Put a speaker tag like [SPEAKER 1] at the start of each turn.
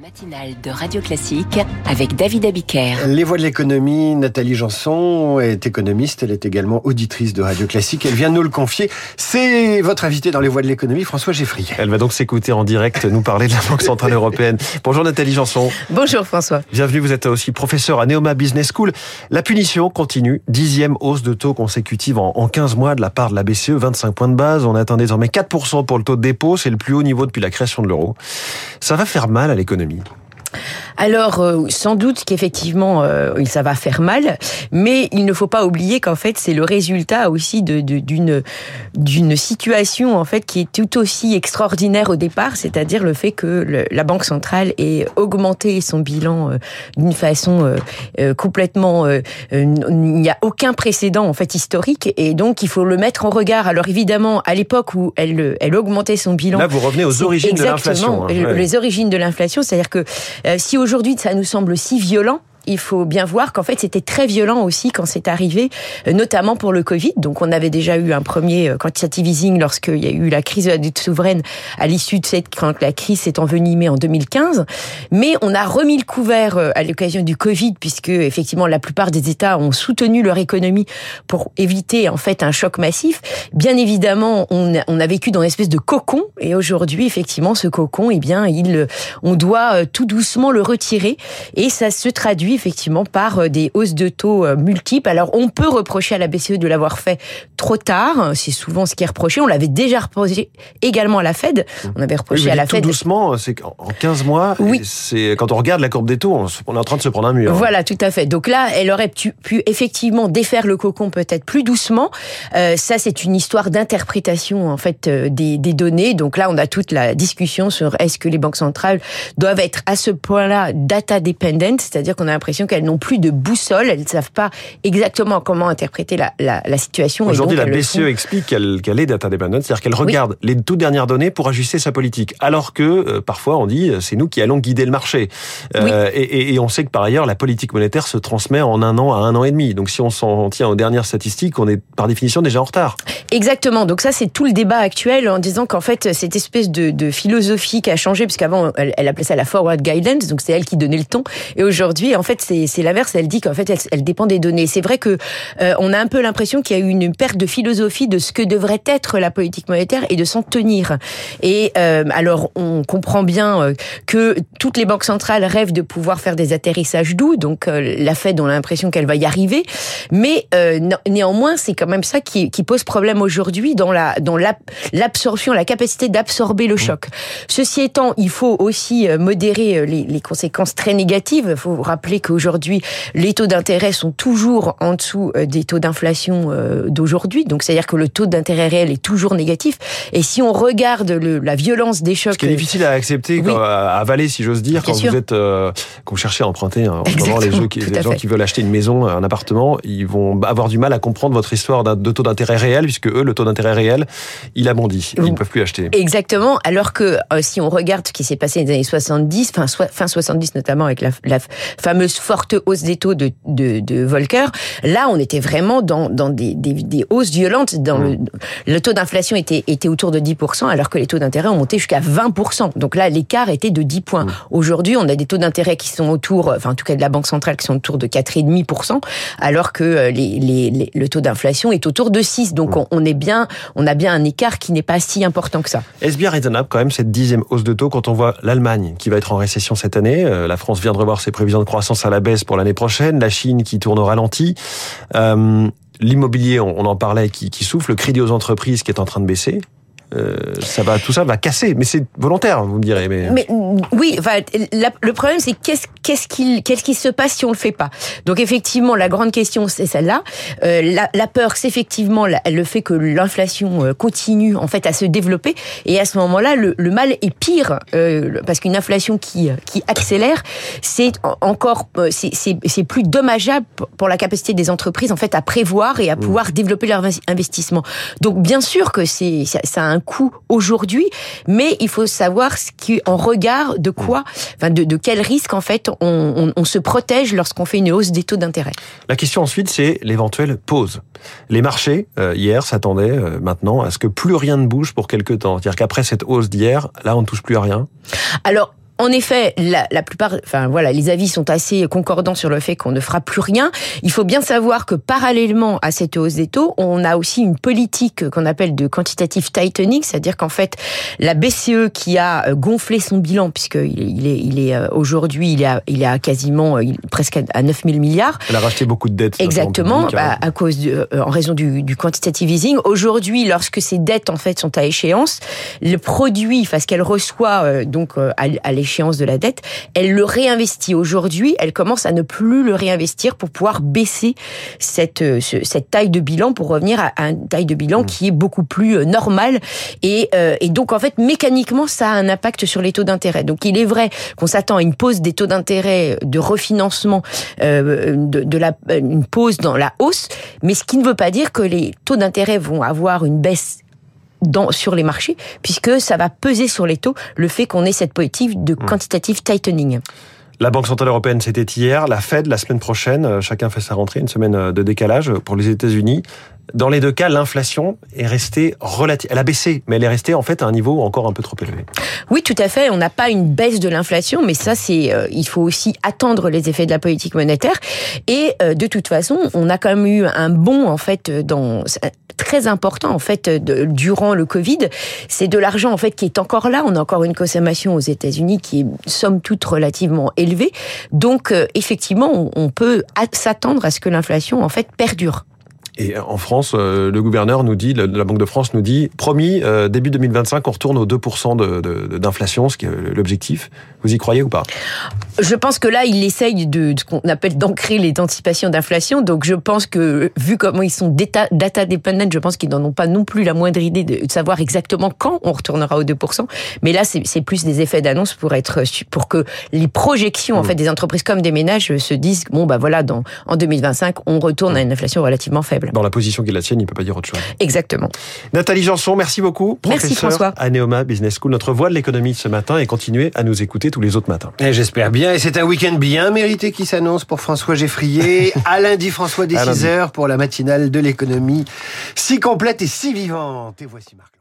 [SPEAKER 1] matinale de Radio Classique avec David Abiker.
[SPEAKER 2] Les voix de l'économie, Nathalie Janson est économiste, elle est également auditrice de Radio Classique, elle vient nous le confier. C'est votre invité dans les voix de l'économie, François Geffrier.
[SPEAKER 3] Elle va donc s'écouter en direct nous parler de la Banque Centrale Européenne. Bonjour Nathalie Janson.
[SPEAKER 4] Bonjour François.
[SPEAKER 3] Bienvenue, vous êtes aussi professeur à Neoma Business School. La punition continue, dixième hausse de taux consécutive en 15 mois de la part de la BCE, 25 points de base. On atteint désormais 4% pour le taux de dépôt, c'est le plus haut niveau depuis la création de l'euro. Ça va faire mal à l'économie.
[SPEAKER 4] famille Alors, euh, sans doute qu'effectivement, euh, ça va faire mal, mais il ne faut pas oublier qu'en fait, c'est le résultat aussi de, d'une d'une situation en fait qui est tout aussi extraordinaire au départ, c'est-à-dire le fait que la Banque centrale ait augmenté son bilan euh, d'une façon complètement, il n'y a aucun précédent en fait historique, et donc il faut le mettre en regard. Alors évidemment, à l'époque où elle elle augmentait son bilan,
[SPEAKER 3] là vous revenez aux origines de l'inflation,
[SPEAKER 4] hein, les origines de l'inflation, c'est-à-dire que si aujourd'hui ça nous semble si violent, il faut bien voir qu'en fait c'était très violent aussi quand c'est arrivé, euh, notamment pour le Covid. Donc on avait déjà eu un premier euh, quantitative easing lorsqu'il y a eu la crise de la dette souveraine à l'issue de cette quand la crise s'est envenimée en 2015. Mais on a remis le couvert euh, à l'occasion du Covid puisque effectivement la plupart des États ont soutenu leur économie pour éviter en fait un choc massif. Bien évidemment, on a, on a vécu dans une espèce de cocon et aujourd'hui effectivement ce cocon, eh bien il, on doit tout doucement le retirer et ça se traduit effectivement par euh, des hausses de taux euh, multiples. Alors on peut reprocher à la BCE de l'avoir fait trop tard, c'est souvent ce qui est reproché. On l'avait déjà reproché également à la Fed. On avait reproché à la
[SPEAKER 3] tout
[SPEAKER 4] Fed.
[SPEAKER 3] doucement, c'est qu'en 15 mois,
[SPEAKER 4] oui.
[SPEAKER 3] c'est quand on regarde la courbe des taux, on est en train de se prendre un mur.
[SPEAKER 4] Voilà, tout à fait. Donc là, elle aurait pu, pu effectivement défaire le cocon peut-être plus doucement. Euh, ça, c'est une histoire d'interprétation en fait euh, des, des données. Donc là, on a toute la discussion sur est-ce que les banques centrales doivent être à ce point-là data dependent, c'est-à-dire qu'on a l'impression qu'elles n'ont plus de boussole, elles ne savent pas exactement comment interpréter la, la, la situation.
[SPEAKER 3] Aujourd'hui, la BCE explique qu'elle qu est data dependent, c'est-à-dire qu'elle regarde oui. les toutes dernières données pour ajuster sa politique, alors que euh, parfois on dit c'est nous qui allons guider le marché. Euh, oui. et, et, et, on sait que par ailleurs la politique monétaire se transmet en un an à un an et demi. Donc si on s'en tient aux dernières statistiques, on est par définition déjà en retard.
[SPEAKER 4] Exactement. Donc ça c'est tout le débat actuel en disant qu'en fait cette espèce de, de, philosophie qui a changé, puisqu'avant elle, elle appelait ça la forward guidance, donc c'est elle qui donnait le ton. Et aujourd'hui en fait c'est l'inverse. Elle dit qu'en fait, elle, dépend des données. C'est vrai que euh, on a un peu l'impression qu'il y a eu une perte de philosophie de ce que devrait être la politique monétaire et de s'en tenir. Et euh, alors, on comprend bien euh, que toutes les banques centrales rêvent de pouvoir faire des atterrissages doux. Donc, euh, la Fed, on a l'impression qu'elle va y arriver. Mais néanmoins, c'est quand même ça qui, pose problème aujourd'hui dans l'absorption, la capacité d'absorber le choc. Ceci étant, il faut aussi modérer les, les conséquences très négatives. Il faut rappeler qu'aujourd'hui les taux d'intérêt sont toujours en dessous des taux d'inflation d'aujourd'hui. Donc, c'est-à-dire que le taux d'intérêt réel est toujours négatif. Et si on regarde le, la violence des chocs...
[SPEAKER 3] Ce qui est difficile à accepter, oui. à avaler, si j'ose dire, quand
[SPEAKER 4] sûr.
[SPEAKER 3] vous êtes, euh, quand vous cherchez à emprunter, hein, en les, jeux qui, les gens qui veulent acheter une maison, un appartement, ils vont avoir du mal à comprendre votre histoire de taux d'intérêt réel, puisque eux, le taux d'intérêt réel, il a bondi. Ils ne peuvent plus acheter.
[SPEAKER 4] Exactement. Alors que euh, si on regarde ce qui s'est passé dans les années 70, fin, fin 70 notamment, avec la, la fameuse forte hausse des taux de, de, de Volcker, là, on était vraiment dans, dans des, des, des hausses violentes. Dans mmh. le, le taux d'inflation était, était autour de 10%, alors que les taux d'intérêt ont monté jusqu'à 20%. Donc là, l'écart était de 10 points. Mmh. Aujourd'hui, on a des taux d'intérêt qui sont autour, enfin en tout cas de la Banque centrale, qui sont autour de 4,5%, alors que euh, les, les, les, le taux d'inflation est autour de 6. Donc mmh. on, on, est bien, on a bien un écart qui n'est pas si important que ça.
[SPEAKER 3] Est-ce bien raisonnable quand même cette dixième hausse de taux quand on voit l'Allemagne qui va être en récession cette année, euh, la France vient de revoir ses prévisions de croissance à la baisse pour l'année prochaine, la Chine qui tourne au ralenti. Euh, L'immobilier, on, en parlait, qui, qui souffle, le crédit aux entreprises qui est en train de baisser. Euh, ça va, tout ça va casser, mais c'est volontaire, vous me direz. Mais,
[SPEAKER 4] mais oui, enfin, la, le problème c'est qu'est-ce qu'est-ce qu'il qu'est-ce qui se passe si on le fait pas? Donc effectivement, la grande question c'est celle-là. Euh, la, la, peur, c'est effectivement la, le fait que l'inflation euh, continue en fait à se développer, et à ce moment-là, le, le mal est pire euh, parce qu'une inflation qui qui accélère, c'est encore c'est plus dommageable pour la capacité des entreprises en fait à prévoir et à pouvoir mmh. développer leur investissement. Donc bien sûr que c'est ça, ça a un coût aujourd'hui, mais il faut savoir ce qui, en regard de quoi, enfin de, de quel risque en fait on, on, on se protège lorsqu'on fait une hausse des taux d'intérêt.
[SPEAKER 3] La question ensuite, c'est l'éventuelle pause. Les marchés euh, hier s'attendaient euh, maintenant à ce que plus rien ne bouge pour quelque temps, c'est-à-dire qu'après cette hausse d'hier, là on ne touche plus à rien.
[SPEAKER 4] Alors en effet, la, la, plupart, enfin voilà, les avis sont assez concordants sur le fait qu'on ne fera plus rien. Il faut bien savoir que parallèlement à cette hausse des taux, on a aussi une politique qu'on appelle de quantitative tightening, c'est-à-dire qu'en fait, la BCE qui a euh, gonflé son bilan, puisqu'il il est, il est euh, aujourd'hui, il est à, il est à quasiment presque à 9 000 milliards.
[SPEAKER 3] Elle a racheté beaucoup de dettes.
[SPEAKER 4] Exactement,
[SPEAKER 3] public,
[SPEAKER 4] bah, à cause de, en raison du, du quantitative easing. Aujourd'hui, lorsque ces dettes en fait sont à échéance, le produit, enfin ce qu'elle reçoit donc à, à l'échéance de la dette, elle le réinvestit. Aujourd'hui, elle commence à ne plus le réinvestir pour pouvoir baisser cette, euh, cette taille de bilan pour revenir à une taille de bilan mmh. qui est beaucoup plus euh, normale. Et, euh, et donc, en fait, mécaniquement, ça a un impact sur les taux d'intérêt. Donc, il est vrai qu'on s'attend à une pause des taux d'intérêt de refinancement, de, de la, une pause dans la hausse, mais ce qui ne veut pas dire que les taux d'intérêt vont avoir une baisse dans, sur les marchés, puisque ça va peser sur les taux le fait qu'on ait cette politique de hmm. quantitative tightening.
[SPEAKER 3] La Banque Centrale Européenne, c'était hier. La Fed, la semaine prochaine, euh, chacun fait sa rentrée, une semaine euh, de décalage pour les États-Unis. Dans les deux cas, l'inflation est restée relative. Elle a baissé, mais elle est restée en fait à un niveau encore un peu trop élevé.
[SPEAKER 4] Oui, tout à fait. On n'a pas une baisse de l'inflation, mais ça, c'est euh, il faut aussi attendre les effets de la politique monétaire. Et de toute façon, on a quand même eu un bon en fait dans très important en fait durant le Covid. C'est de l'argent en fait qui est encore là. On a encore une consommation aux États-Unis qui est somme toute relativement élevée. Donc euh, effectivement, on peut s'attendre à ce que l'inflation en fait perdure.
[SPEAKER 3] Et en France, euh, le gouverneur nous dit, la Banque de France nous dit, promis, euh, début 2025, on retourne aux 2% d'inflation, ce qui est l'objectif. Vous y croyez ou pas?
[SPEAKER 4] Je pense que là, il essaye de, ce qu'on appelle d'ancrer les anticipations d'inflation. Donc je pense que, vu comment ils sont data, data dependent, je pense qu'ils n'en ont pas non plus la moindre idée de savoir exactement quand on retournera aux 2%. Mais là, c'est plus des effets d'annonce pour être, pour que les projections, en mmh. fait, des entreprises comme des ménages se disent, bon, bah voilà, dans, en 2025, on retourne à une inflation relativement faible.
[SPEAKER 3] Dans la position qui est la sienne, il ne peut pas dire autre chose.
[SPEAKER 4] Exactement.
[SPEAKER 3] Nathalie Janson, merci beaucoup.
[SPEAKER 4] Merci François.
[SPEAKER 3] À Neoma Business School, notre voix de l'économie ce matin et continuez à nous écouter tous les autres matins.
[SPEAKER 2] J'espère bien. Et c'est un week-end bien mérité qui s'annonce pour François Geffrier. à lundi, François, dès 6 heures pour la matinale de l'économie. Si complète et si vivante. Et voici Marc.